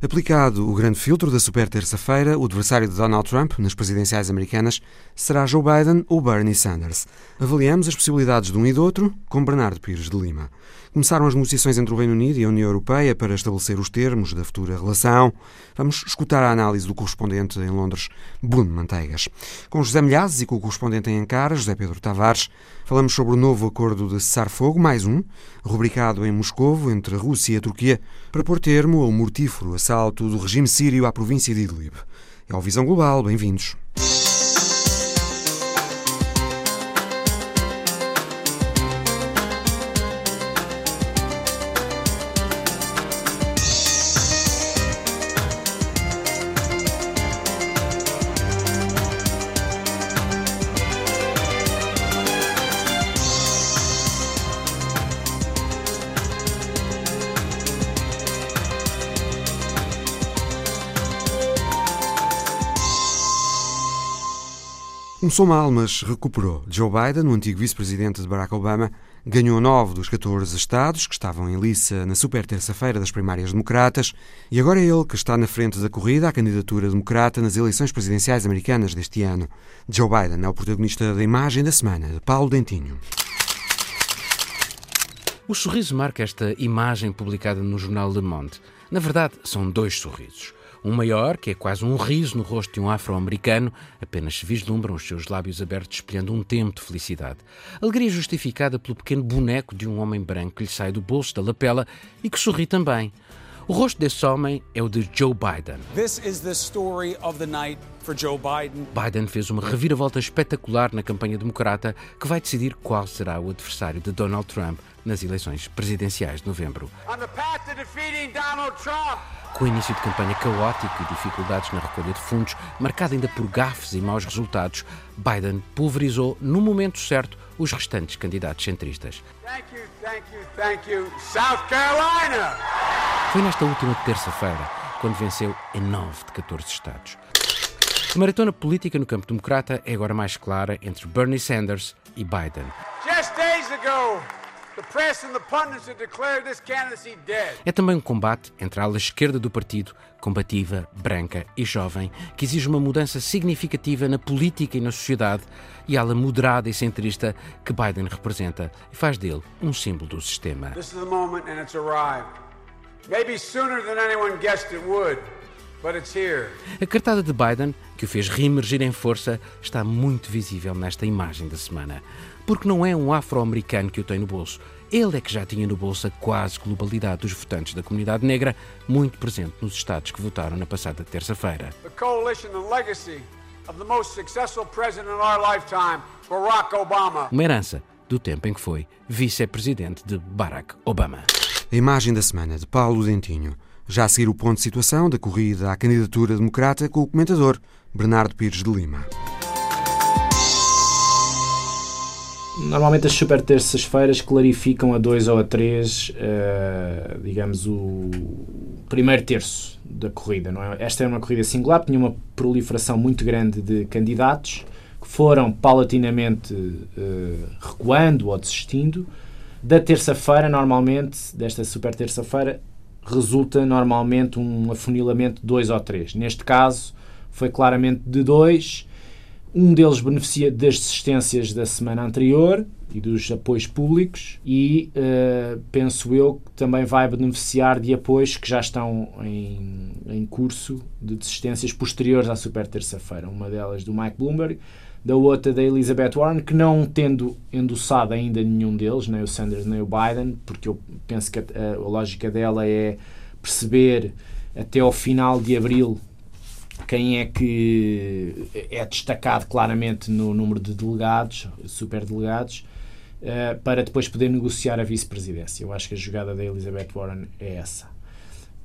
Aplicado o grande filtro da super terça-feira, o adversário de Donald Trump nas presidenciais americanas será Joe Biden ou Bernie Sanders. Avaliamos as possibilidades de um e do outro com Bernardo Pires de Lima. Começaram as negociações entre o Reino Unido e a União Europeia para estabelecer os termos da futura relação. Vamos escutar a análise do correspondente em Londres, Bruno Manteigas. Com José Milhazes e com o correspondente em Ankara, José Pedro Tavares, falamos sobre o novo acordo de cessar-fogo, mais um, rubricado em Moscovo entre a Rússia e a Turquia, para pôr termo ao mortífero assalto do regime sírio à província de Idlib. É o Visão Global, bem-vindos. Começou mal, mas recuperou. Joe Biden, o antigo vice-presidente de Barack Obama, ganhou nove dos 14 estados que estavam em liça na super terça-feira das primárias democratas e agora é ele que está na frente da corrida à candidatura democrata nas eleições presidenciais americanas deste ano. Joe Biden é o protagonista da imagem da semana, de Paulo Dentinho. O sorriso marca esta imagem publicada no jornal Le Monde. Na verdade, são dois sorrisos. Um maior, que é quase um riso no rosto de um afro-americano, apenas se vislumbram os seus lábios abertos espelhando um tempo de felicidade. Alegria justificada pelo pequeno boneco de um homem branco que lhe sai do bolso da lapela e que sorri também. O rosto desse homem é o de Joe Biden. This is the story of the night for Joe Biden. Biden fez uma reviravolta espetacular na campanha democrata que vai decidir qual será o adversário de Donald Trump nas eleições presidenciais de novembro. On the path to defeating Donald Trump. Com o início de campanha caótico e dificuldades na recolha de fundos, marcada ainda por gafes e maus resultados, Biden pulverizou, no momento certo, os restantes candidatos centristas. Thank you, thank you, thank you, South Carolina. Foi nesta última terça-feira, quando venceu em 9 de 14 estados. A maratona política no campo democrata é agora mais clara entre Bernie Sanders e Biden. Just days ago, the press and the pundits had declared this candidacy dead. É também um combate entre a ala esquerda do partido, combativa, branca e jovem, que exige uma mudança significativa na política e na sociedade, e ala moderada e centrista que Biden representa e faz dele um símbolo do sistema. This is the moment and it's arrived. Maybe sooner than anyone guessed it would, but it's here. A cartada de Biden, que o fez reemergir em força, está muito visível nesta imagem da semana. Porque não é um afro-americano que o tem no bolso. Ele é que já tinha no bolso a quase globalidade dos votantes da comunidade negra, muito presente nos estados que votaram na passada terça-feira. The coalition and legacy of the most successful president in our lifetime, Barack Obama. Uma herança do tempo em que foi vice-presidente de Barack Obama. A imagem da semana de Paulo Dentinho. Já a seguir o ponto de situação da corrida à candidatura democrata com o comentador Bernardo Pires de Lima. Normalmente as super terças-feiras clarificam a dois ou a três, uh, digamos, o primeiro terço da corrida. Não é? Esta é uma corrida singular, tinha uma proliferação muito grande de candidatos que foram paulatinamente uh, recuando ou desistindo. Da terça-feira, normalmente, desta super terça-feira, resulta normalmente um afunilamento de dois ou três. Neste caso, foi claramente de dois. Um deles beneficia das desistências da semana anterior e dos apoios públicos e uh, penso eu que também vai beneficiar de apoios que já estão em, em curso de desistências posteriores à super terça-feira. Uma delas do Mike Bloomberg da outra da Elizabeth Warren, que não tendo endossado ainda nenhum deles, nem o Sanders nem o Biden, porque eu penso que a, a lógica dela é perceber até ao final de abril quem é que é destacado claramente no número de delegados, superdelegados, uh, para depois poder negociar a vice-presidência. Eu acho que a jogada da Elizabeth Warren é essa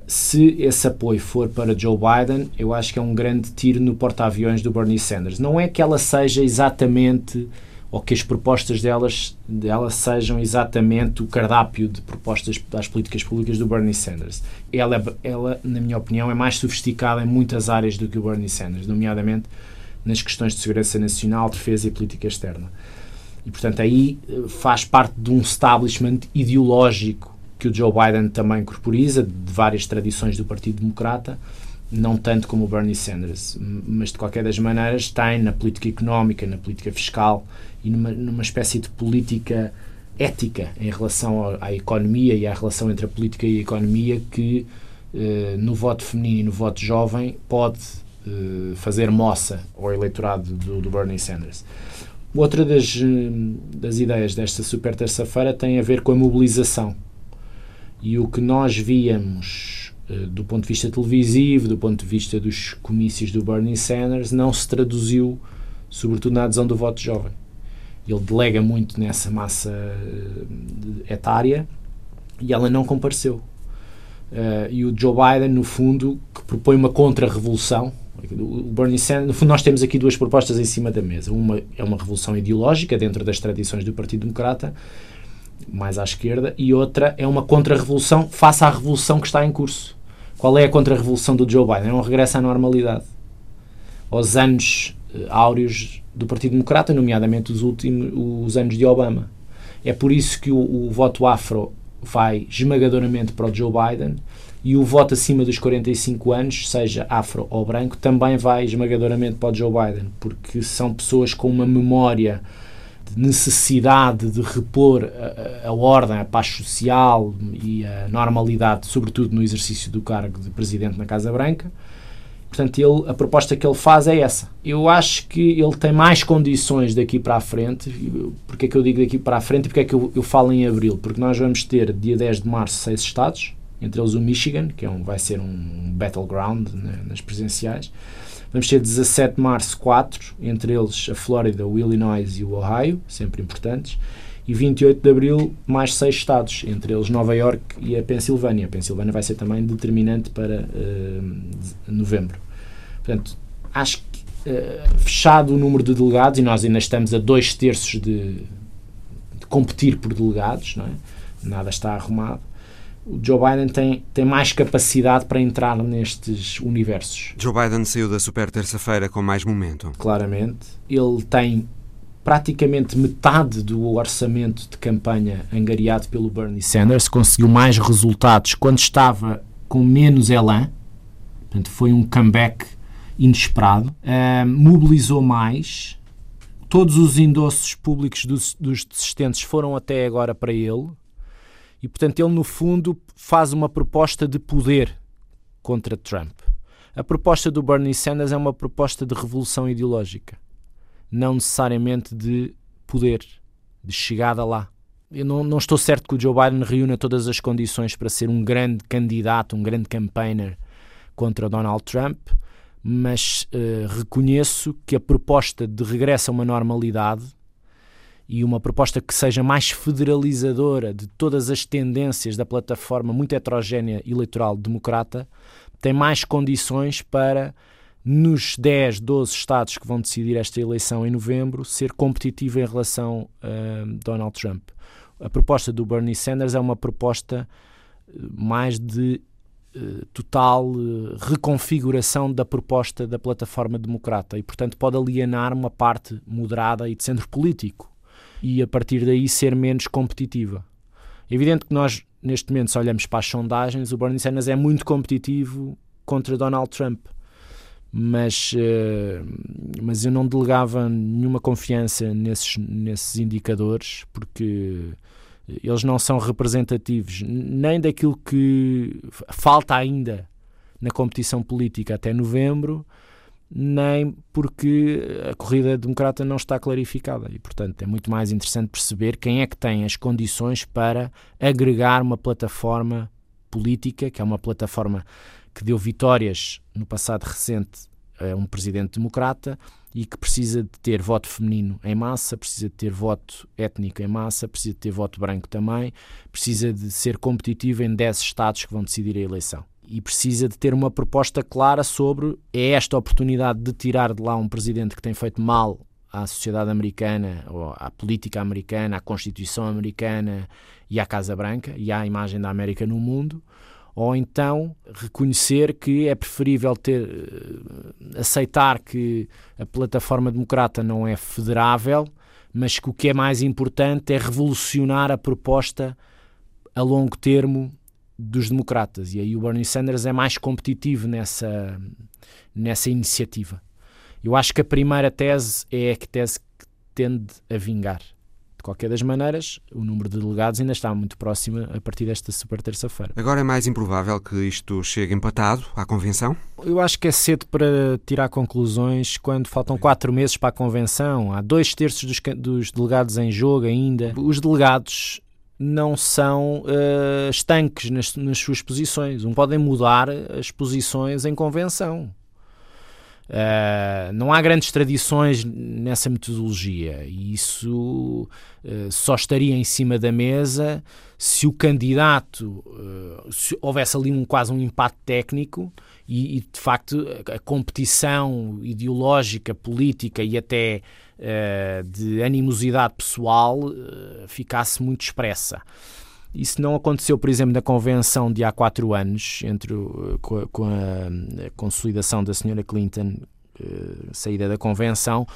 se esse apoio for para Joe Biden, eu acho que é um grande tiro no porta-aviões do Bernie Sanders. Não é que ela seja exatamente, ou que as propostas delas, dela sejam exatamente o cardápio de propostas das políticas públicas do Bernie Sanders. Ela, ela, na minha opinião, é mais sofisticada em muitas áreas do que o Bernie Sanders, nomeadamente nas questões de segurança nacional, defesa e política externa. E, portanto, aí eh, faz parte de um establishment ideológico que o Joe Biden também corporiza, de várias tradições do Partido Democrata, não tanto como o Bernie Sanders, mas de qualquer das maneiras tem na política económica, na política fiscal e numa, numa espécie de política ética em relação à economia e à relação entre a política e a economia que eh, no voto feminino e no voto jovem pode eh, fazer moça ao eleitorado do, do Bernie Sanders. Outra das, eh, das ideias desta super terça-feira tem a ver com a mobilização. E o que nós víamos do ponto de vista televisivo, do ponto de vista dos comícios do Bernie Sanders, não se traduziu, sobretudo na adesão do voto jovem. Ele delega muito nessa massa eh, etária e ela não compareceu. Uh, e o Joe Biden, no fundo, que propõe uma contra-revolução. O Bernie Sanders, no fundo, nós temos aqui duas propostas em cima da mesa. Uma é uma revolução ideológica dentro das tradições do Partido Democrata, mais à esquerda, e outra é uma contra-revolução face à revolução que está em curso. Qual é a contra-revolução do Joe Biden? É um regresso à normalidade, aos anos uh, áureos do Partido Democrata, nomeadamente os últimos os anos de Obama. É por isso que o, o voto afro vai esmagadoramente para o Joe Biden e o voto acima dos 45 anos, seja afro ou branco, também vai esmagadoramente para o Joe Biden, porque são pessoas com uma memória de necessidade de repor a, a, ordem, a paz social e a normalidade, sobretudo no exercício do cargo de presidente na Casa Branca. Portanto, ele, a proposta que ele faz é essa. Eu acho que ele tem mais condições daqui para a frente. Porque é que eu digo daqui para a frente e porque é que eu, eu falo em abril? Porque nós vamos ter, dia 10 de março, seis estados, entre eles o Michigan, que é um, vai ser um battleground né, nas presenciais. Vamos ter 17 de março, quatro, entre eles a Flórida, o Illinois e o Ohio, sempre importantes e 28 de abril mais seis estados, entre eles Nova York e a Pensilvânia. A Pensilvânia vai ser também determinante para uh, novembro. Portanto, acho que uh, fechado o número de delegados, e nós ainda estamos a dois terços de, de competir por delegados, não é? nada está arrumado. O Joe Biden tem, tem mais capacidade para entrar nestes universos. Joe Biden saiu da super terça-feira com mais momento. Claramente. Ele tem praticamente metade do orçamento de campanha angariado pelo Bernie Sanders, conseguiu mais resultados quando estava com menos elan, portanto foi um comeback inesperado, uh, mobilizou mais, todos os endossos públicos dos, dos desistentes foram até agora para ele, e portanto ele no fundo faz uma proposta de poder contra Trump. A proposta do Bernie Sanders é uma proposta de revolução ideológica não necessariamente de poder, de chegada lá. Eu não, não estou certo que o Joe Biden reúna todas as condições para ser um grande candidato, um grande campaigner contra Donald Trump, mas uh, reconheço que a proposta de regresso a uma normalidade e uma proposta que seja mais federalizadora de todas as tendências da plataforma muito heterogénea eleitoral democrata tem mais condições para nos 10, 12 estados que vão decidir esta eleição em novembro, ser competitivo em relação a Donald Trump. A proposta do Bernie Sanders é uma proposta eh, mais de uh, total uh, reconfiguração da proposta da plataforma democrata e, portanto, pode alienar uma parte moderada e de centro político e, a partir daí, ser menos competitiva. É evidente que nós, neste momento, se olhamos para as sondagens, o Bernie Sanders é muito competitivo contra Donald Trump mas, uh, mas eu não delegava nenhuma confiança nesses, nesses indicadores porque eles não são representativos nem daquilo que falta ainda na competição política até novembro, nem porque a corrida democrata não está clarificada e, portanto, é muito mais interessante perceber quem é que tem as condições para agregar uma plataforma política, que é uma plataforma que deu vitórias no passado recente a um presidente democrata e que precisa de ter voto feminino em massa, precisa de ter voto étnico em massa, precisa de ter voto branco também, precisa de ser competitivo em 10 estados que vão decidir a eleição. E precisa de ter uma proposta clara sobre é esta oportunidade de tirar de lá um presidente que tem feito mal à sociedade americana, ou à política americana, à Constituição americana e à Casa Branca e à imagem da América no mundo, ou então reconhecer que é preferível ter eh, aceitar que a plataforma democrata não é federável, mas que o que é mais importante é revolucionar a proposta a longo termo dos democratas. E aí o Bernie Sanders é mais competitivo nessa, nessa iniciativa. Eu acho que a primeira tese é a tese que tende a vingar. De qualquer das maneiras, o número de delegados ainda está muito próximo a partir desta super terça-feira. Agora é mais improvável que isto chegue empatado à convenção? Eu acho que é cedo para tirar conclusões quando faltam quatro meses para a convenção. Há dois terços dos, dos delegados em jogo ainda. Os delegados não são uh, estanques nas, nas, suas posições. Um podem mudar as posições em convenção. Uh, não há grandes tradições nessa metodologia e isso uh, só estaria em cima da mesa se o candidato se houvesse ali um, quase um empate técnico e, e, de facto a competição ideológica, política e até de animosidade pessoal ficasse muito expressa. Isso não aconteceu, por exemplo, na convenção de há quatro anos, entre o, com, a, com, a, consolidação da senhora Clinton, saída da convenção,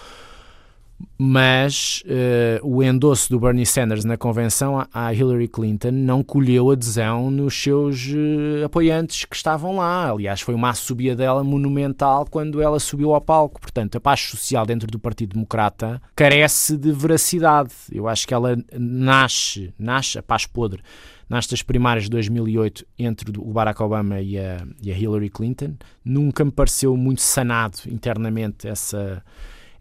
mas uh, o endosso do Bernie Sanders na convenção à Hillary Clinton não colheu adesão nos seus uh, apoiantes que estavam lá. Aliás, foi uma subida dela monumental quando ela subiu ao palco. Portanto, a paz social dentro do Partido Democrata carece de veracidade. Eu acho que ela nasce, nasce a paz podre, nasce das primárias de 2008 entre o Barack Obama e a, e a Hillary Clinton. Nunca me pareceu muito sanado internamente essa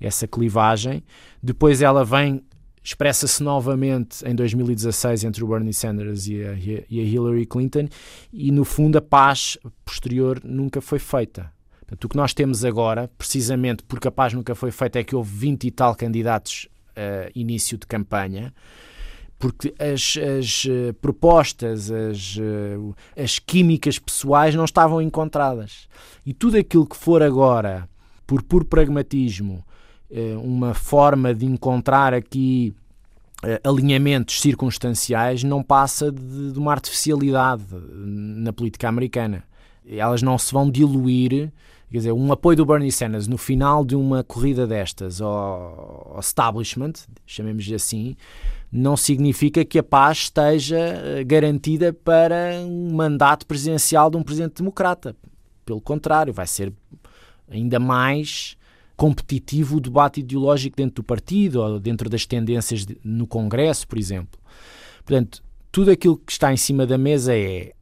essa clivagem. Depois ela vem, expressa-se novamente em 2016 entre o Bernie Sanders e a, e a Hillary Clinton, e no fundo a paz posterior nunca foi feita. Portanto, o que nós temos agora, precisamente porque a paz nunca foi feita, é que houve 20 e tal candidatos uh, início de campanha, porque as, as uh, propostas, as, uh, as químicas pessoais não estavam encontradas. E tudo aquilo que for agora, por puro pragmatismo, eh, uma forma de encontrar aqui eh, alinhamentos circunstanciais não passa de, uma artificialidade na política americana. Elas não se vão diluir. Quer dizer, um apoio do Bernie Sanders no final de uma corrida destas ao, ao establishment, chamemos-lhe assim, não significa que a paz esteja eh, garantida para um mandato presidencial de um presidente democrata. Pelo contrário, vai ser ainda mais competitivo o debate ideológico dentro do partido ou dentro das tendências de, no Congresso, por exemplo. Portanto, tudo aquilo que está em cima da mesa é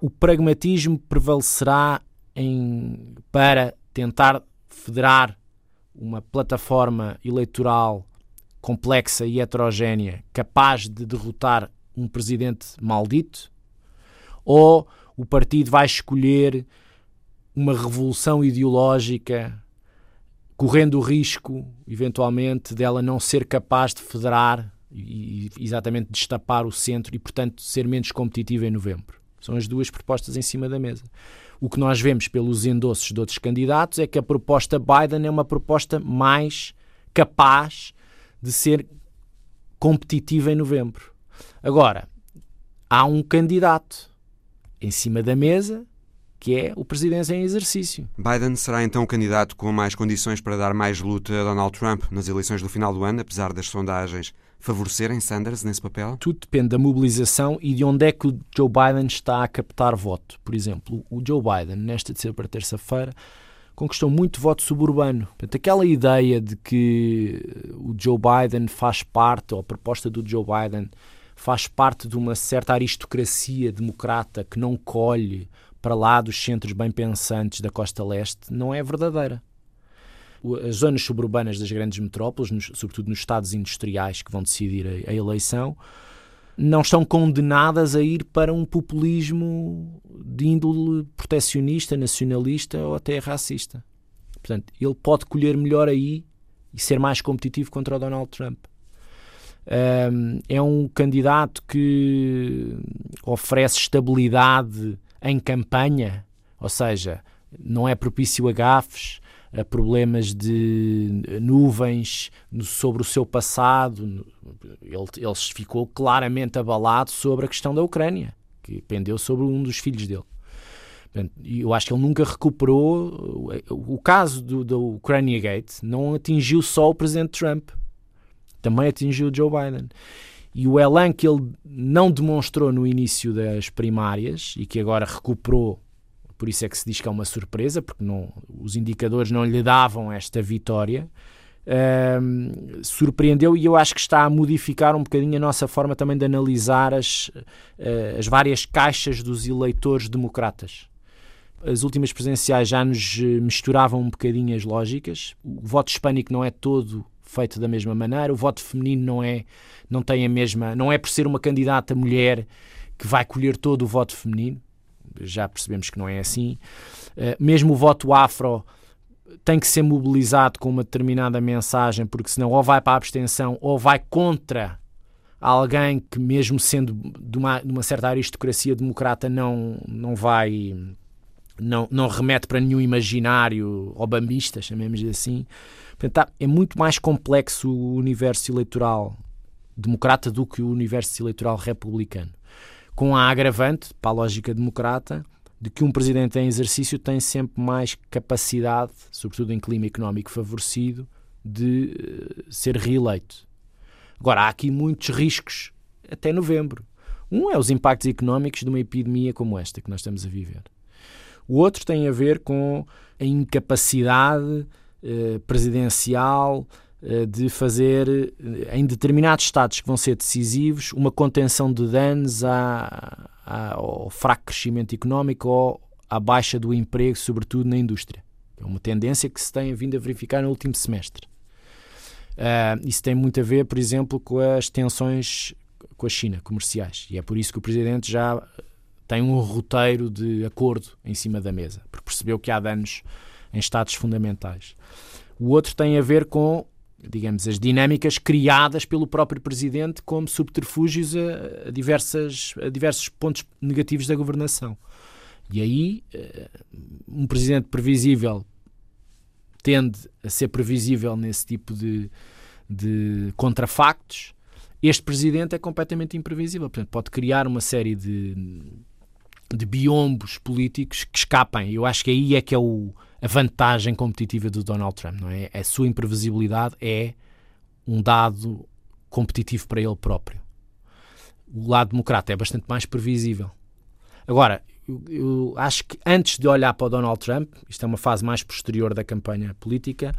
o pragmatismo prevalecerá em, para tentar federar uma plataforma eleitoral complexa e heterogénea capaz de derrotar um presidente maldito? Ou o partido vai escolher uma revolução ideológica correndo o risco, eventualmente, dela não ser capaz de federar e, exatamente destapar o centro e, portanto, ser menos competitiva em novembro. São as duas propostas em cima da mesa. O que nós vemos pelos endossos de outros candidatos é que a proposta Biden é uma proposta mais capaz de ser competitiva em novembro. Agora, há um candidato em cima da mesa que é o presidência em exercício. Biden será então o candidato com mais condições para dar mais luta a Donald Trump nas eleições do final do ano, apesar das sondagens favorecerem Sanders nesse papel? Tudo depende da mobilização e de onde é que o Joe Biden está a captar voto. Por exemplo, o Joe Biden, nesta de ser para terça-feira, conquistou muito voto suburbano. Portanto, aquela ideia de que o Joe Biden faz parte, ou a proposta do Joe Biden faz parte de uma certa aristocracia democrata que não colhe para lá dos centros bem pensantes da costa leste não é verdadeira. As zonas suburbanas das grandes metrópoles, sobretudo nos estados industriais que vão decidir a, eleição, não estão condenadas a ir para um populismo de índole protecionista, nacionalista ou até racista. Portanto, ele pode colher melhor aí e ser mais competitivo contra o Donald Trump. Um, é um candidato que oferece estabilidade em campanha, ou seja, não é propício a gafes, a problemas de nuvens sobre o seu passado. Ele, ele ficou claramente abalado sobre a questão da Ucrânia, que pendeu sobre um dos filhos dele. Eu acho que ele nunca recuperou. O caso do, do Gate não atingiu só o presidente Trump, também atingiu Joe Biden. E o elan que ele não demonstrou no início das primárias e que agora recuperou, por isso é que se diz que é uma surpresa, porque não, os indicadores não lhe davam esta vitória, uh, surpreendeu e eu acho que está a modificar um bocadinho a nossa forma também de analisar as, uh, as várias caixas dos eleitores democratas. As últimas presidenciais já nos misturavam um bocadinho as lógicas. O voto hispânico não é todo feito da mesma maneira. O voto feminino não é, não tem a mesma, não é por ser uma candidata mulher que vai colher todo o voto feminino. Já percebemos que não é assim. Uh, mesmo o voto afro tem que ser mobilizado com uma determinada mensagem, porque senão ou vai para a abstenção ou vai contra alguém que, mesmo sendo de uma, de uma certa aristocracia democrata, não, não vai. Não, não remete para nenhum imaginário obambista, chamemos assim. Portanto, tá, é muito mais complexo o universo eleitoral democrata do que o universo eleitoral republicano. Com a agravante, para a lógica democrata, de que um presidente em exercício tem sempre mais capacidade, sobretudo em clima económico favorecido, de uh, ser reeleito. Agora, há aqui muitos riscos até novembro. Um é os impactos económicos de uma epidemia como esta que nós estamos a viver. O outro tem a ver com a incapacidade eh, presidencial eh, de fazer, eh, em determinados estados que vão ser decisivos, uma contenção de danos à, à, ao fraco crescimento económico ou à baixa do emprego, sobretudo na indústria. É uma tendência que se tem vindo a verificar no último semestre. Uh, isso tem muito a ver, por exemplo, com as tensões com a China comerciais. E é por isso que o Presidente já tem um roteiro de acordo em cima da mesa, porque percebeu que há danos em estados fundamentais. O outro tem a ver com, digamos, as dinâmicas criadas pelo próprio presidente como subterfúgios a, diversas, a diversos pontos negativos da governação. E aí, eh, um presidente previsível tende a ser previsível nesse tipo de, de contrafactos. Este presidente é completamente imprevisível, portanto, pode criar uma série de, de biombos políticos que escapem. Eu acho que aí é que é o, a vantagem competitiva do Donald Trump, não é? A sua imprevisibilidade é um dado competitivo para ele próprio. O lado democrata é bastante mais previsível. Agora, eu, eu, acho que antes de olhar para o Donald Trump, isto é uma fase mais posterior da campanha política,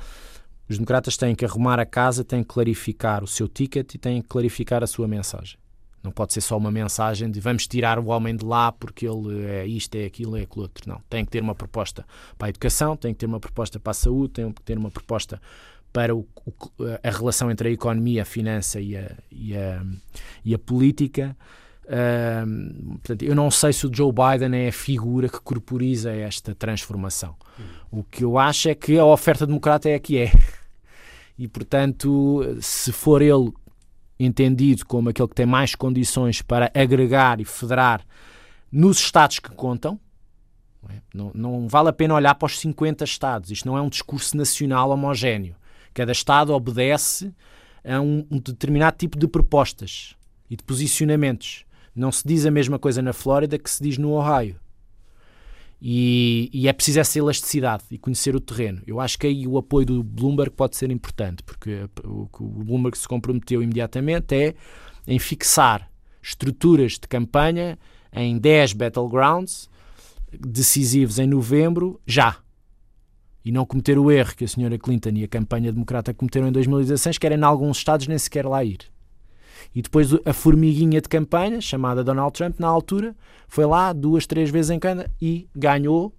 os democratas têm que arrumar a casa, têm que clarificar o seu ticket e têm que clarificar a sua mensagem. Não pode ser só uma mensagem de vamos tirar o homem de lá porque ele é isto, é aquilo, é aquilo outro. Não. Tem que ter uma proposta para a educação, tem que ter uma proposta para a saúde, tem que ter uma proposta para o, a relação entre a economia, a finança e a, e a, e a política. Portanto, eu não sei se o Joe Biden é a figura que corporiza esta transformação. O que eu acho é que a oferta democrata é a que é. E, portanto, se for ele entendido como aquele que tem mais condições para agregar e federar nos Estados que contam. Não, é? não, vale a pena olhar para os 50 Estados. Isto não é um discurso nacional homogéneo. Cada Estado obedece a um, um determinado tipo de propostas e de posicionamentos. Não se diz a mesma coisa na Flórida que se diz no Ohio. E, e, é preciso essa elasticidade e conhecer o terreno. Eu acho que aí o apoio do Bloomberg pode ser importante, porque o que o Bloomberg se comprometeu imediatamente é em fixar estruturas de campanha em 10 battlegrounds decisivos em novembro, já. E não cometer o erro que a senhora Clinton e a campanha democrata cometeram em 2016, que era em alguns estados nem sequer lá ir. E depois a formiguinha de campanha, chamada Donald Trump, na altura, foi lá duas, três vezes em cada e ganhou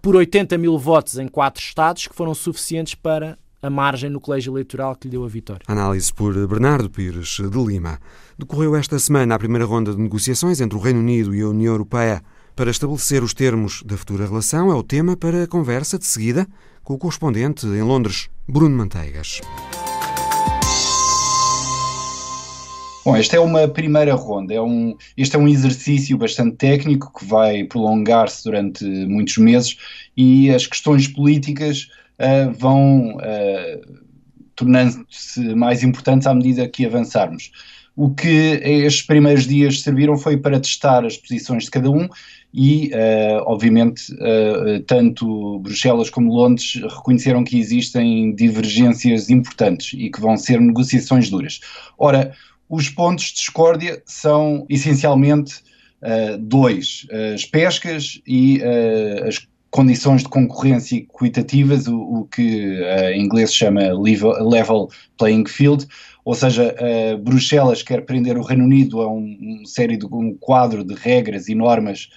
por 80 mil votos em quatro estados, que foram suficientes para a margem no colégio eleitoral que lhe deu a vitória. Análise por Bernardo Pires de Lima. Decorreu esta semana a primeira ronda de negociações entre o Reino Unido e a União Europeia para estabelecer os termos da futura relação. É o tema para a conversa de seguida com o correspondente em Londres, Bruno Manteigas. Bom, esta é uma primeira ronda. É um, este é um exercício bastante técnico que vai prolongar-se durante muitos meses e as questões políticas uh, vão uh, tornando-se mais importantes à medida que avançarmos. O que estes primeiros dias serviram foi para testar as posições de cada um e, uh, obviamente, tanto Bruxelas como Londres reconheceram que existem divergências importantes e que vão ser negociações duras. Ora, os pontos de discórdia são essencialmente uh, dois: as pescas e uh, as condições de concorrência equitativas, o, o que uh, em inglês se chama level, level playing field, ou seja, uh, Bruxelas quer prender o Reino Unido a um, um série de um quadro de regras e normas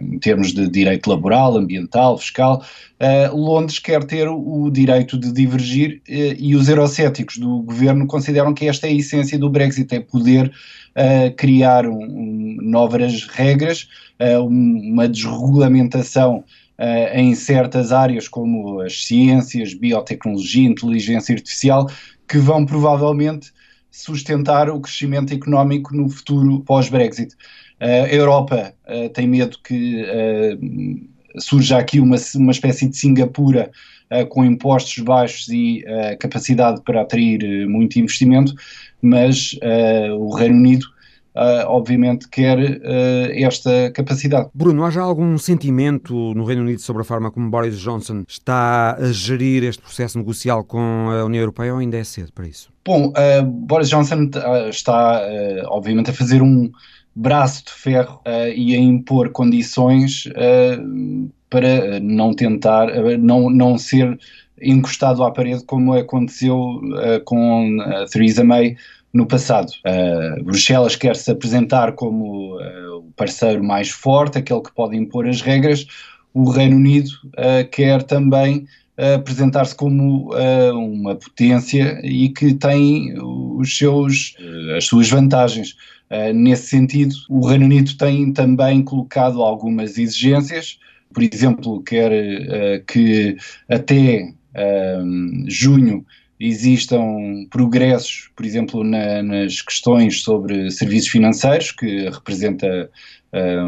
em termos de direito laboral, ambiental, fiscal, uh, Londres quer ter o direito de divergir uh, e os eurocéticos do governo consideram que esta é a essência do Brexit, é poder uh, criar um, um, novas regras, uma desregulamentação em certas áreas como as ciências, biotecnologia, inteligência artificial, que vão provavelmente sustentar o crescimento económico no futuro pós-Brexit. A Europa uh, tem medo que uh, surja aqui uma, uma espécie de Singapura uh, com impostos baixos e capacidade para atrair muito investimento, mas o Reino Unido Uh, obviamente quer uh, esta capacidade. Bruno, há já algum sentimento no Reino Unido sobre a forma como Boris Johnson está a gerir este processo negocial com a União Europeia ou ainda é cedo para isso? Bom, uh, Boris Johnson está obviamente a fazer um, braço de ferro uh, e a impor condições uh, para não tentar, uh, não, não ser encostado à parede como aconteceu com Theresa May no passado. Bruxelas quer se apresentar como o parceiro mais forte, aquele que pode impor as regras. O Reino Unido quer também apresentar-se como uma potência e que tem os seus, as suas vantagens. Uh, nesse sentido, o Reino Unido tem também colocado algumas exigências, por exemplo, quer uh, que até uh, junho existam progressos, por exemplo, na, nas questões sobre serviços financeiros, que representa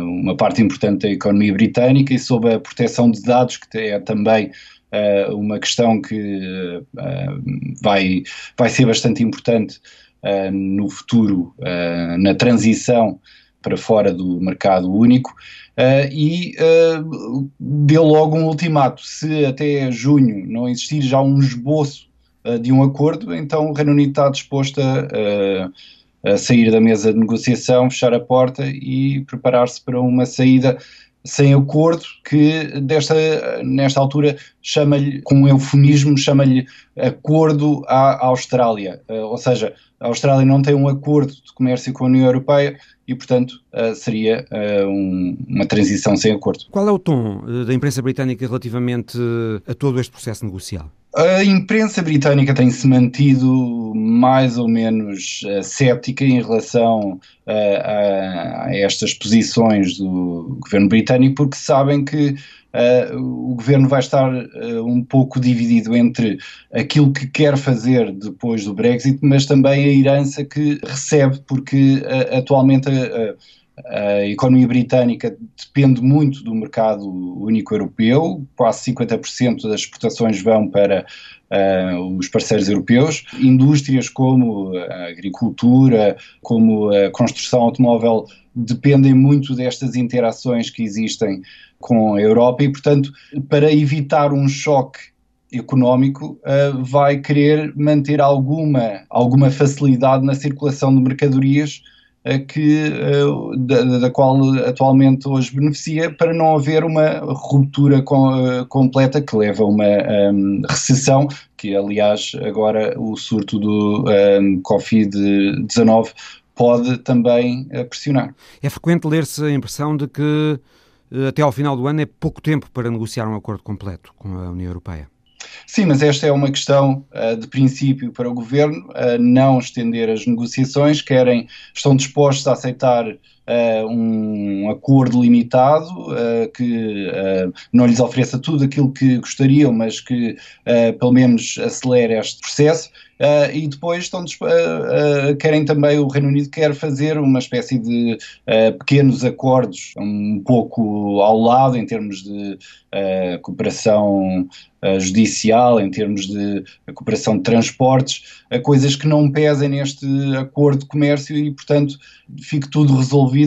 uma parte importante da economia britânica, e sobre a proteção de dados, que é também uma questão que vai, vai ser bastante importante uh, no futuro, uh, na transição para fora do mercado único, uh, e deu logo um ultimato. Se até junho não existir já um esboço de um acordo, então o Reino Unido está disposto a, a sair da mesa de negociação, fechar a porta e preparar-se para uma saída sem acordo, que desta, nesta altura chama-lhe, com um eufemismo, chama-lhe acordo à Austrália. Ou seja, a Austrália não tem um acordo de comércio com a União Europeia e, portanto, uh, seria um, uma transição sem acordo. Qual é o tom da imprensa britânica relativamente a todo este processo negocial? A imprensa britânica tem-se mantido mais ou menos uh, céptica em relação uh, a, a, estas posições do governo britânico, porque sabem que o governo vai estar um pouco dividido entre aquilo que quer fazer depois do Brexit, mas também a herança que recebe, porque atualmente a economia britânica depende muito do mercado único europeu, quase 50% das exportações vão para uh, os parceiros europeus. Indústrias como a agricultura, como a construção automóvel dependem muito destas interações que existem com a Europa e, portanto, para evitar um choque económico uh, vai querer manter alguma, alguma facilidade na circulação de mercadorias que, da, da, qual atualmente hoje beneficia, para não haver uma ruptura com, completa que leva a uma um, recessão, que aliás agora o surto do um, Covid-19 pode também pressionar. É frequente ler-se a impressão de que até ao final do ano é pouco tempo para negociar um acordo completo com a União Europeia. Sim, mas esta é uma questão uh, de princípio para o governo, uh, não estender as negociações, querem, estão dispostos a aceitar uh, um acordo limitado que não lhes ofereça tudo aquilo que gostariam, mas que pelo menos acelere este processo. Uh, e depois estão, uh, uh, querem também, o Reino Unido quer fazer uma espécie de pequenos acordos, um pouco ao lado em termos de cooperação judicial, em termos de cooperação de transportes, coisas que não pesem neste acordo de comércio e, portanto, fique tudo resolvido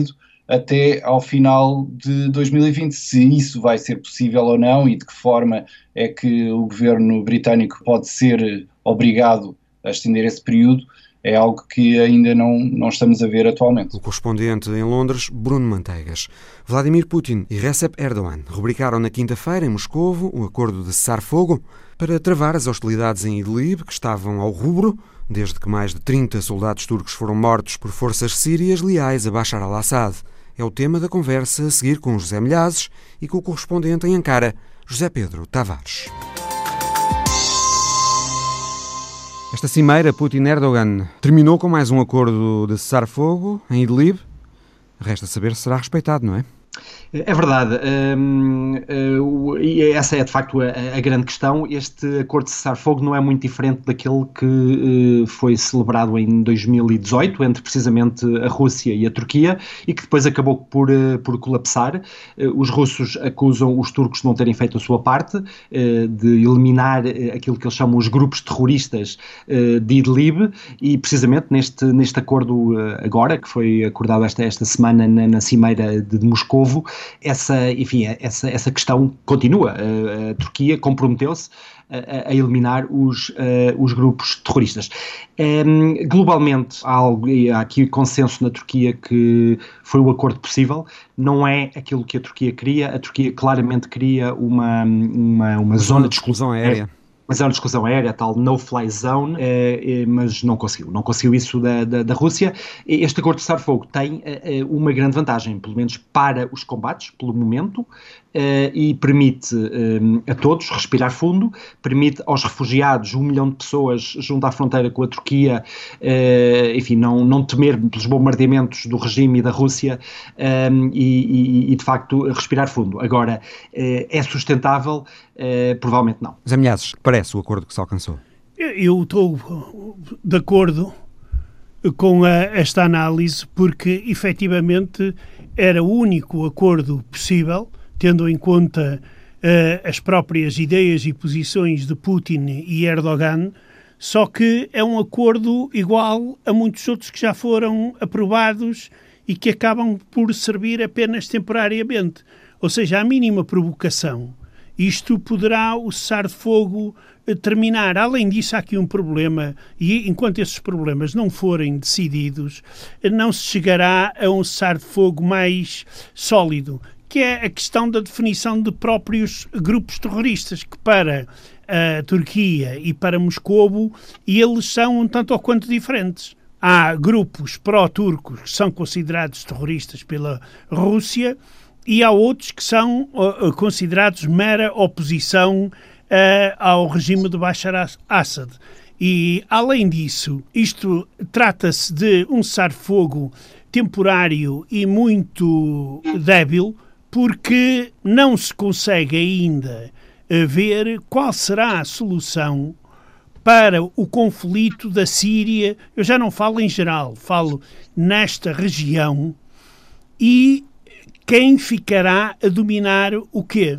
até ao final de 2020. Se isso vai ser possível ou não e de que forma é que o governo britânico pode ser obrigado a estender esse período, é algo que ainda não, não estamos a ver atualmente. O correspondente em Londres, Bruno Manteigas. Vladimir Putin e Recep Erdogan rubricaram na quinta-feira, em Moscovo, o acordo de cessar-fogo para travar as hostilidades em Idlib, que estavam ao rubro, desde que mais de 30 soldados turcos foram mortos por forças sírias leais a Bashar al-Assad. É o tema da conversa a seguir com José Milhazes e com o correspondente em Ankara, José Pedro Tavares. Esta cimeira Putin-Erdogan terminou com mais um acordo de cessar-fogo em Idlib. Resta saber se será respeitado, não é? É verdade. Um, uh, e essa é de facto a, grande questão. Este acordo de cessar-fogo não é muito diferente daquele que uh, foi celebrado em 2018 entre precisamente a Rússia e a Turquia e que depois acabou por, uh, por colapsar. os russos acusam os turcos de não terem feito a sua parte, de eliminar aquilo que eles chamam os grupos terroristas de Idlib e precisamente neste, neste acordo agora, que foi acordado esta, esta semana na, na Cimeira de Moscovo, essa, enfim, essa, essa questão continua. A, Turquia comprometeu-se a, a, eliminar os, uh, os grupos terroristas. Um, globalmente, há, algo, há aqui consenso na Turquia que foi o acordo possível, não é aquilo que a Turquia queria. A Turquia claramente queria uma, uma, uma zona de exclusão aérea. Mas é uma discussão aérea, tal no-fly zone, é, é, mas não conseguiu. Não conseguiu isso da, da, da Rússia. Este acordo de cessar-fogo tem é, uma grande vantagem, pelo menos para os combates, pelo momento, e permite a todos respirar fundo, permite aos refugiados, um milhão de pessoas junto à fronteira com a Turquia, enfim, não, não temer pelos bombardeamentos do regime e da Rússia e, e, e, de facto respirar fundo. Agora, é sustentável? Provavelmente não. Zé Milhazes, parece o acordo que se alcançou? Eu estou de acordo com a, esta análise porque efetivamente era o único acordo possível tendo em conta uh, as próprias ideias e posições de Putin e Erdogan, só que é um acordo igual a muitos outros que já foram aprovados e que acabam por servir apenas temporariamente. Ou seja, a mínima provocação, isto poderá o cessar-de-fogo eh, terminar. Além disso, há aqui um problema, e enquanto esses problemas não forem decididos, não se chegará a um cessar-de-fogo mais sólido que é a questão da definição de próprios grupos terroristas, que para a Turquia e para Moscovo, eles são um tanto ou quanto diferentes. Há grupos pró-turcos que são considerados terroristas pela Rússia e há outros que são uh, considerados mera oposição uh, ao regime de Bashar al-Assad. E, além disso, isto trata-se de um cessar-fogo temporário e muito débil, porque não se consegue ainda eh, ver qual será a solução para o conflito da Síria. Eu já não falo em geral, falo nesta região e quem ficará a dominar o quê?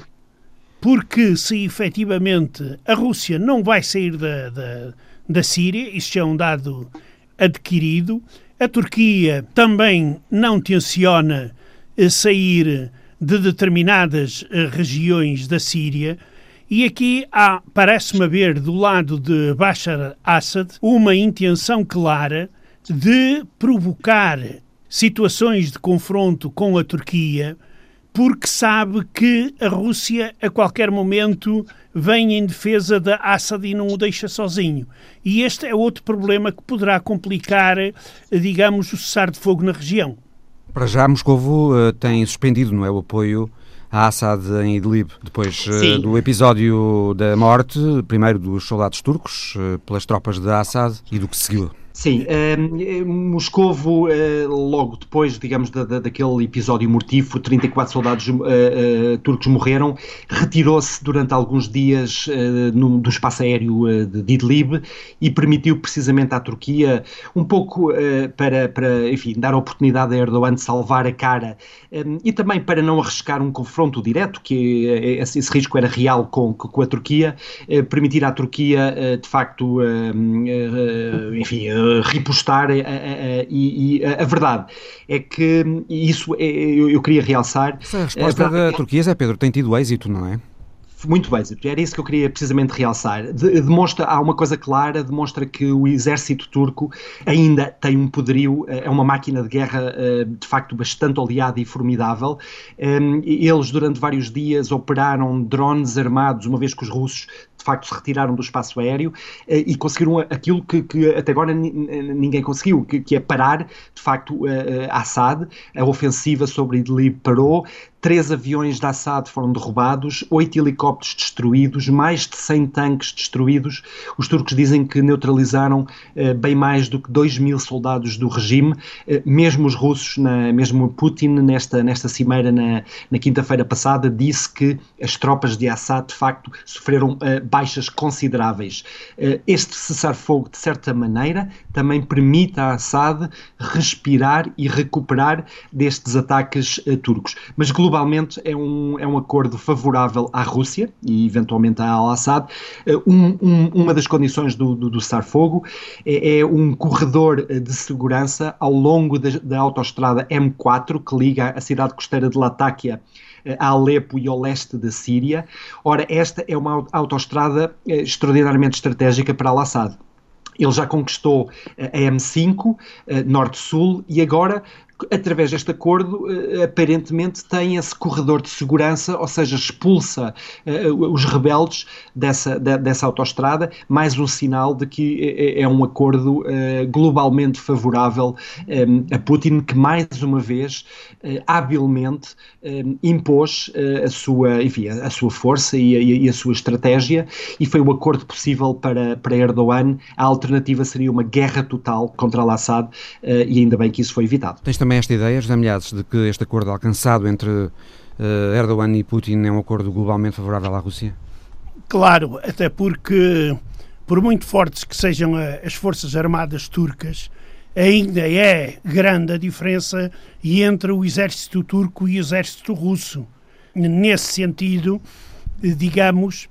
Porque se efetivamente a Rússia não vai sair da, da, da Síria, isso já é um dado adquirido, a Turquia também não tenciona eh, sair de determinadas uh, regiões da Síria. E aqui há, parece-me haver, do lado de Bashar Assad, uma intenção clara de provocar situações de confronto com a Turquia, porque sabe que a Rússia a qualquer momento vem em defesa de Assad e não o deixa sozinho. E este é outro problema que poderá complicar, digamos, o cessar de fogo na região. Para já, Moscovo uh, tem suspendido não é, o apoio a Assad em Idlib, depois uh, do episódio da morte, primeiro dos soldados turcos, uh, pelas tropas de Assad e do que seguiu. Sim, uh, Moscovo, uh, logo depois, digamos, da, da, daquele episódio mortífero, 34 soldados uh, turcos morreram, retirou-se durante alguns dias no, do espaço aéreo de Idlib e permitiu precisamente à Turquia, um pouco para, para, enfim, dar oportunidade a Erdogan de salvar a cara e também para não arriscar um confronto direto, que esse, esse risco era real com, com a Turquia, permitir à Turquia, de facto, enfim, repostar a, a, e, a, a, verdade é que isso é, eu, eu, queria realçar. Essa resposta da Turquia, Zé Pedro, tem tido êxito, não é? muito básico. Era isso que eu queria precisamente realçar. De, demonstra, há uma coisa clara, demonstra que o exército turco ainda tem um poderio, é uma máquina de guerra de facto bastante oleada e formidável. Eles, durante vários dias, operaram drones armados, uma vez que os russos de facto se retiraram do espaço aéreo eh, e conseguiram aquilo que, que até agora ninguém conseguiu, que, que, é parar de facto Assad, a ofensiva sobre Idlib parou, Três aviões da Assad foram derrubados, oito helicópteros destruídos, mais de 100 tanques destruídos. Os turcos dizem que neutralizaram eh, bem mais do que 2 mil soldados do regime. Eh, mesmo os russos, na, mesmo Putin, nesta, nesta cimeira na, na quinta-feira passada, disse que as tropas de Assad, de facto, sofreram eh, baixas consideráveis. Eh, este cessar-fogo, de certa maneira, também permite a Assad respirar e recuperar destes ataques eh, turcos. Mas globalmente é um, é um acordo favorável à Rússia e eventualmente a Al-Assad. Eh, um, um, uma das condições do, do, do cessar-fogo é, é, um corredor eh, de segurança ao longo da, da autoestrada M4 que liga a cidade costeira de Latáquia eh, a Alepo e ao leste da Síria. Ora, esta é uma autoestrada extraordinariamente estratégica para Al-Assad. Ele já conquistou a M5, norte-sul, e agora através deste acordo, eh, aparentemente tem esse corredor de segurança, ou seja, expulsa uh, os rebeldes dessa, de, dessa autoestrada, mais um sinal de que é, um acordo globalmente favorável a Putin, que mais uma vez, habilmente, impôs a, sua, enfim, a sua força e a, e a, sua estratégia, e foi o acordo possível para, para Erdogan. A alternativa seria uma guerra total contra Al-Assad, e ainda bem que isso foi evitado. Tens também esta ideia, José Milhares, de que este acordo alcançado entre uh, Erdogan e Putin é um acordo globalmente favorável à Rússia? Claro, até porque, por muito fortes que sejam as forças armadas turcas, ainda é grande a diferença entre o exército turco e o exército russo. Nesse sentido, digamos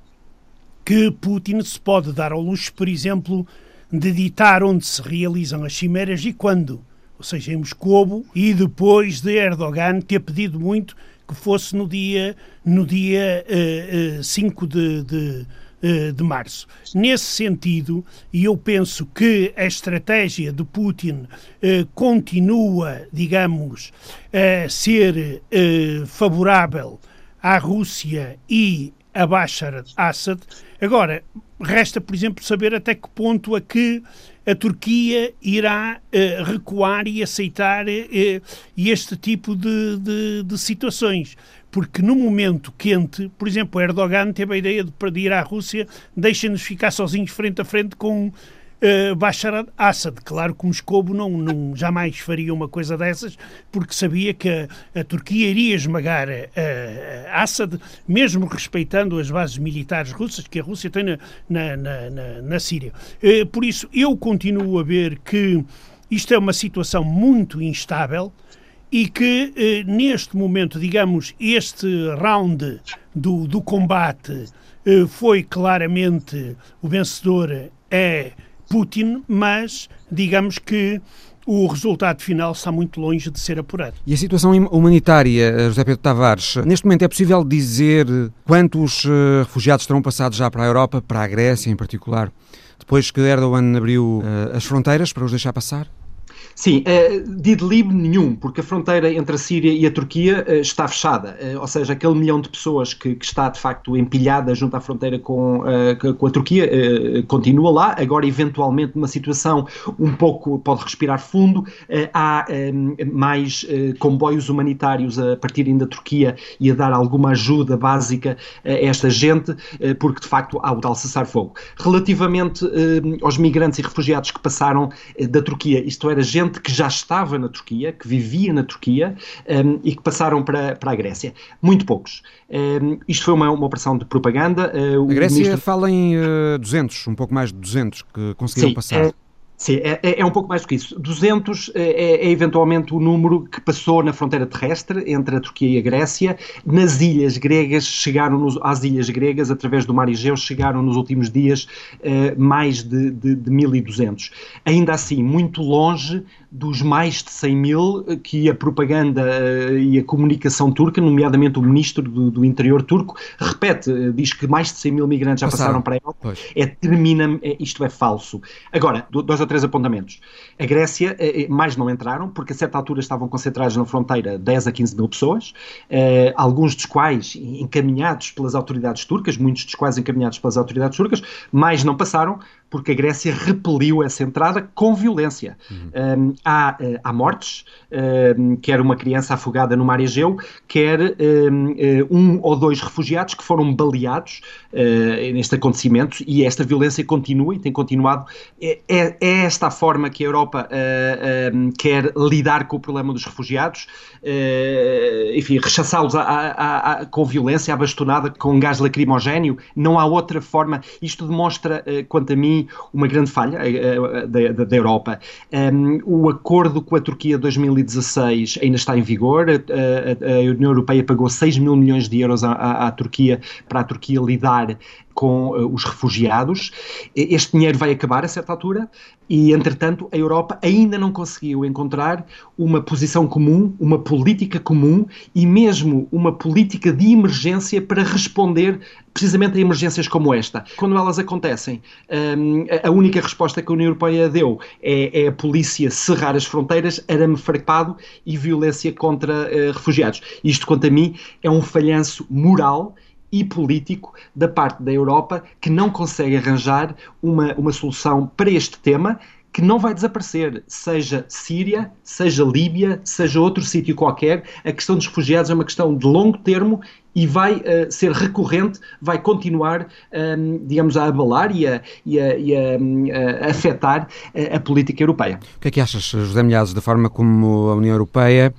que Putin se pode dar ao luxo, por exemplo, de ditar onde se realizam as cimeras e quando seja, em Moscovo, e depois de Erdogan ter pedido muito que fosse no dia, no dia uh, uh, 5 de, de, uh, de março. Nesse sentido, e eu penso que a estratégia de Putin uh, continua, digamos, a ser uh, favorável à Rússia e a Bashar Assad. Agora, resta, por exemplo, saber até que ponto a que a Turquia irá uh, recuar e aceitar uh, este tipo de, de, de, situações. Porque no momento quente, por exemplo, Erdogan teve a ideia de, ir à Rússia, deixem-nos ficar sozinhos frente a frente com uh, Bashar Assad. Claro que Moscou não, não, jamais faria uma coisa dessas, porque sabia que a, a Turquia iria esmagar uh, Assad, mesmo respeitando as bases militares russas que a Rússia tem na, na, na, na Síria. Uh, por isso, eu continuo a ver que isto é uma situação muito instável e que eh, neste momento, digamos, este round do, do combate eh, foi claramente o vencedor é Putin, mas digamos que o resultado final está muito longe de ser apurado. E a situação humanitária, eh, José Pedro Tavares, neste momento é possível dizer quantos uh, refugiados terão passado já para a Europa, para a Grécia em particular, depois que Erdogan abriu uh, as fronteiras para os deixar passar? Sim, uh, de Idlib nenhum, porque a fronteira entre a Síria e a Turquia uh, está fechada, uh, ou seja, aquele milhão de pessoas que, que, está de facto empilhada junto à fronteira com, com a Turquia continua lá, agora eventualmente numa situação um pouco, pode respirar fundo, há mais comboios humanitários a partirem da Turquia e a dar alguma ajuda básica a esta gente, porque de facto há o tal cessar-fogo. Relativamente aos migrantes e refugiados que passaram da Turquia, isto era gente gente que já estava na Turquia, que vivia na Turquia um, e que passaram para, para a Grécia. Muito poucos. Um, isto foi uma, uma operação de propaganda. Uh, a Grécia ministro... fala em uh, 200, um pouco mais de 200 que conseguiram Sim, passar. É, Sim, é, é, é, um pouco mais do que isso. 200 é, é, é, eventualmente o número que passou na fronteira terrestre entre a Turquia e a Grécia. Nas ilhas gregas, chegaram nos, às ilhas gregas, através do mar Egeu, chegaram nos últimos dias eh, mais de, de, de 1.200. Ainda assim, muito longe dos mais de 100 mil que a propaganda uh, e a comunicação turca, nomeadamente o ministro do, do interior turco, repete, uh, diz que mais de 100 mil migrantes já passaram, passaram para a Europa. Pois. É termina, é, isto é falso. Agora, dois ou três apontamentos. A Grécia, uh, mais não entraram, porque a certa altura estavam concentrados na fronteira 10 a 15 mil pessoas, alguns dos quais encaminhados pelas autoridades turcas, muitos dos quais encaminhados pelas autoridades turcas, mais não passaram, porque a Grécia repeliu essa entrada com violência. Uhum. Um, há, uh, há mortes, um, quer uma criança afogada no mar Egeu, quer um, eh, um ou dois refugiados que foram baleados uh, neste acontecimento e esta violência continua e tem continuado. É, é, é esta a forma que a Europa uh, quer lidar com o problema dos refugiados, enfim, rechaçá-los com violência, à bastonada, com gás lacrimogéneo. Não há outra forma. Isto demonstra, quanto a mim, uma grande falha uh, da, da, Europa. Um, o acordo com a Turquia de 2016 ainda está em vigor. A, a, a União Europeia pagou 6 mil milhões de euros à, à, à Turquia para a Turquia lidar com uh, os refugiados. Este dinheiro vai acabar a certa altura e, entretanto, a Europa ainda não conseguiu encontrar uma posição comum, uma política comum e mesmo uma política de emergência para responder precisamente a emergências como esta. Quando elas acontecem, um, a única resposta que a União Europeia deu é, é a polícia cerrar as fronteiras, arame farpado e violência contra uh, refugiados. Isto, quanto a mim, é um falhanço moral e político da parte da Europa que não consegue arranjar uma, uma solução para este tema que não vai desaparecer, seja Síria, seja Líbia, seja outro sítio qualquer. A questão dos refugiados é uma questão de longo termo e vai uh, ser recorrente, vai continuar, um, ehm, digamos, a abalar e a, e a, e a, um, a afetar a, a, política europeia. O que é que achas, José Milhazes, da forma como a União Europeia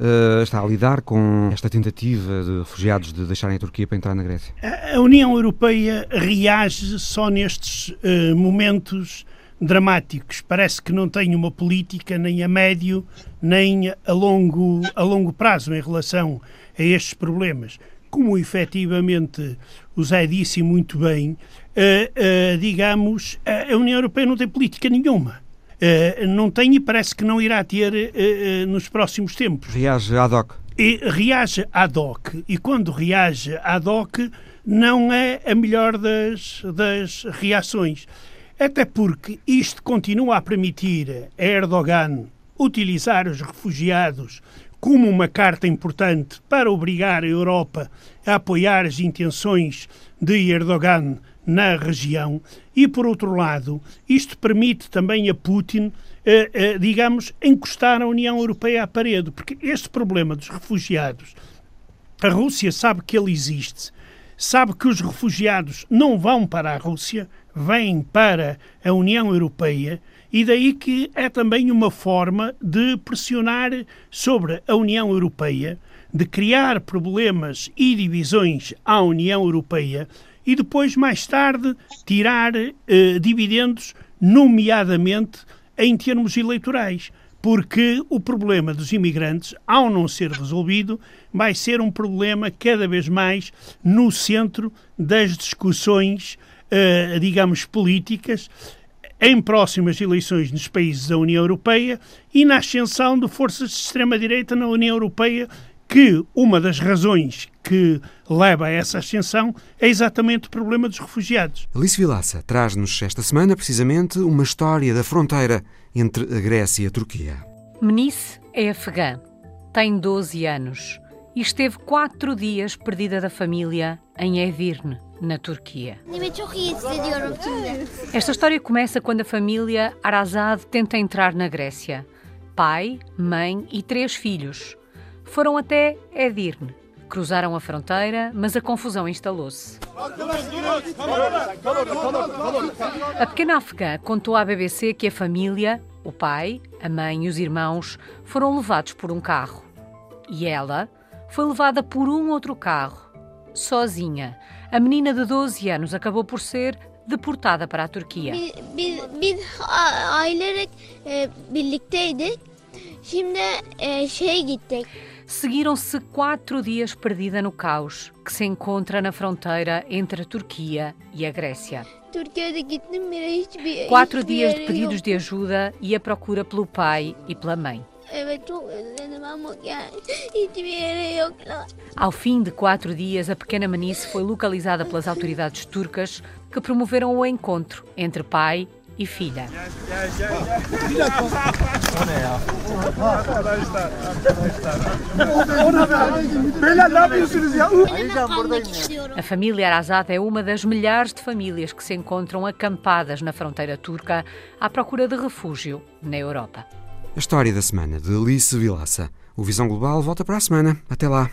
uh, está a lidar com esta tentativa de refugiados de deixarem a Turquia para entrar na Grécia? A União Europeia reage só nestes uh, momentos dramáticos. Parece que não tem uma política nem a médio nem a longo, a longo prazo em relação a estes problemas. Como efetivamente o Zé disse muito bem, uh, digamos, a União Europeia não tem política nenhuma. Uh, não tem e parece que não irá ter uh, uh, nos próximos tempos. Reage ad hoc. E reage ad hoc. E quando reage ad hoc, não é a melhor das, das reações. Até porque isto continua a permitir a Erdogan utilizar os refugiados como uma carta importante para obrigar a Europa a apoiar as intenções de Erdogan na região e, por outro lado, isto permite também a Putin, eh, eh, digamos, encostar a União Europeia à parede, porque este problema dos refugiados, a Rússia sabe que ele existe, sabe que os refugiados não vão para a Rússia, vêm para a União Europeia e daí que é também uma forma de pressionar sobre a União Europeia, de criar problemas e divisões à União Europeia e depois, mais tarde, tirar eh, dividendos, nomeadamente em termos eleitorais. Porque o problema dos imigrantes, ao não ser resolvido, vai ser um problema cada vez mais no centro das discussões, eh, digamos, políticas em próximas eleições nos países da União Europeia e na ascensão de forças de extrema-direita na União Europeia que uma das razões que leva a essa ascensão é exatamente o problema dos refugiados. Alice Vilaça traz-nos esta semana precisamente uma história da fronteira entre a Grécia e a Turquia. Menice é afegã, tem 12 anos e esteve quatro dias perdida da família em Edirne, na Turquia. Esta história começa quando a família Arazad tenta entrar na Grécia. Pai, mãe e três filhos foram até Edirne. Cruzaram a fronteira, mas a confusão instalou-se. A pequena afegã contou à BBC que a família, o pai, a mãe e os irmãos foram levados por um carro. E ela foi levada por um outro carro, sozinha. A menina de 12 anos acabou por ser deportada para a Turquia. Seguiram-se quatro dias perdida no caos, que se encontra na fronteira entre a Turquia e a Grécia. Quatro dias de pedidos de ajuda e a procura pelo pai e pela mãe. Ao fim de quatro dias, a pequena Manice foi localizada pelas autoridades turcas que promoveram o encontro entre pai e filha. A família Arazat é uma das milhares de famílias que se encontram acampadas na fronteira turca à procura de refúgio na Europa. A história da semana de Alice Vilaça. O Visão Global volta para a semana. Até lá.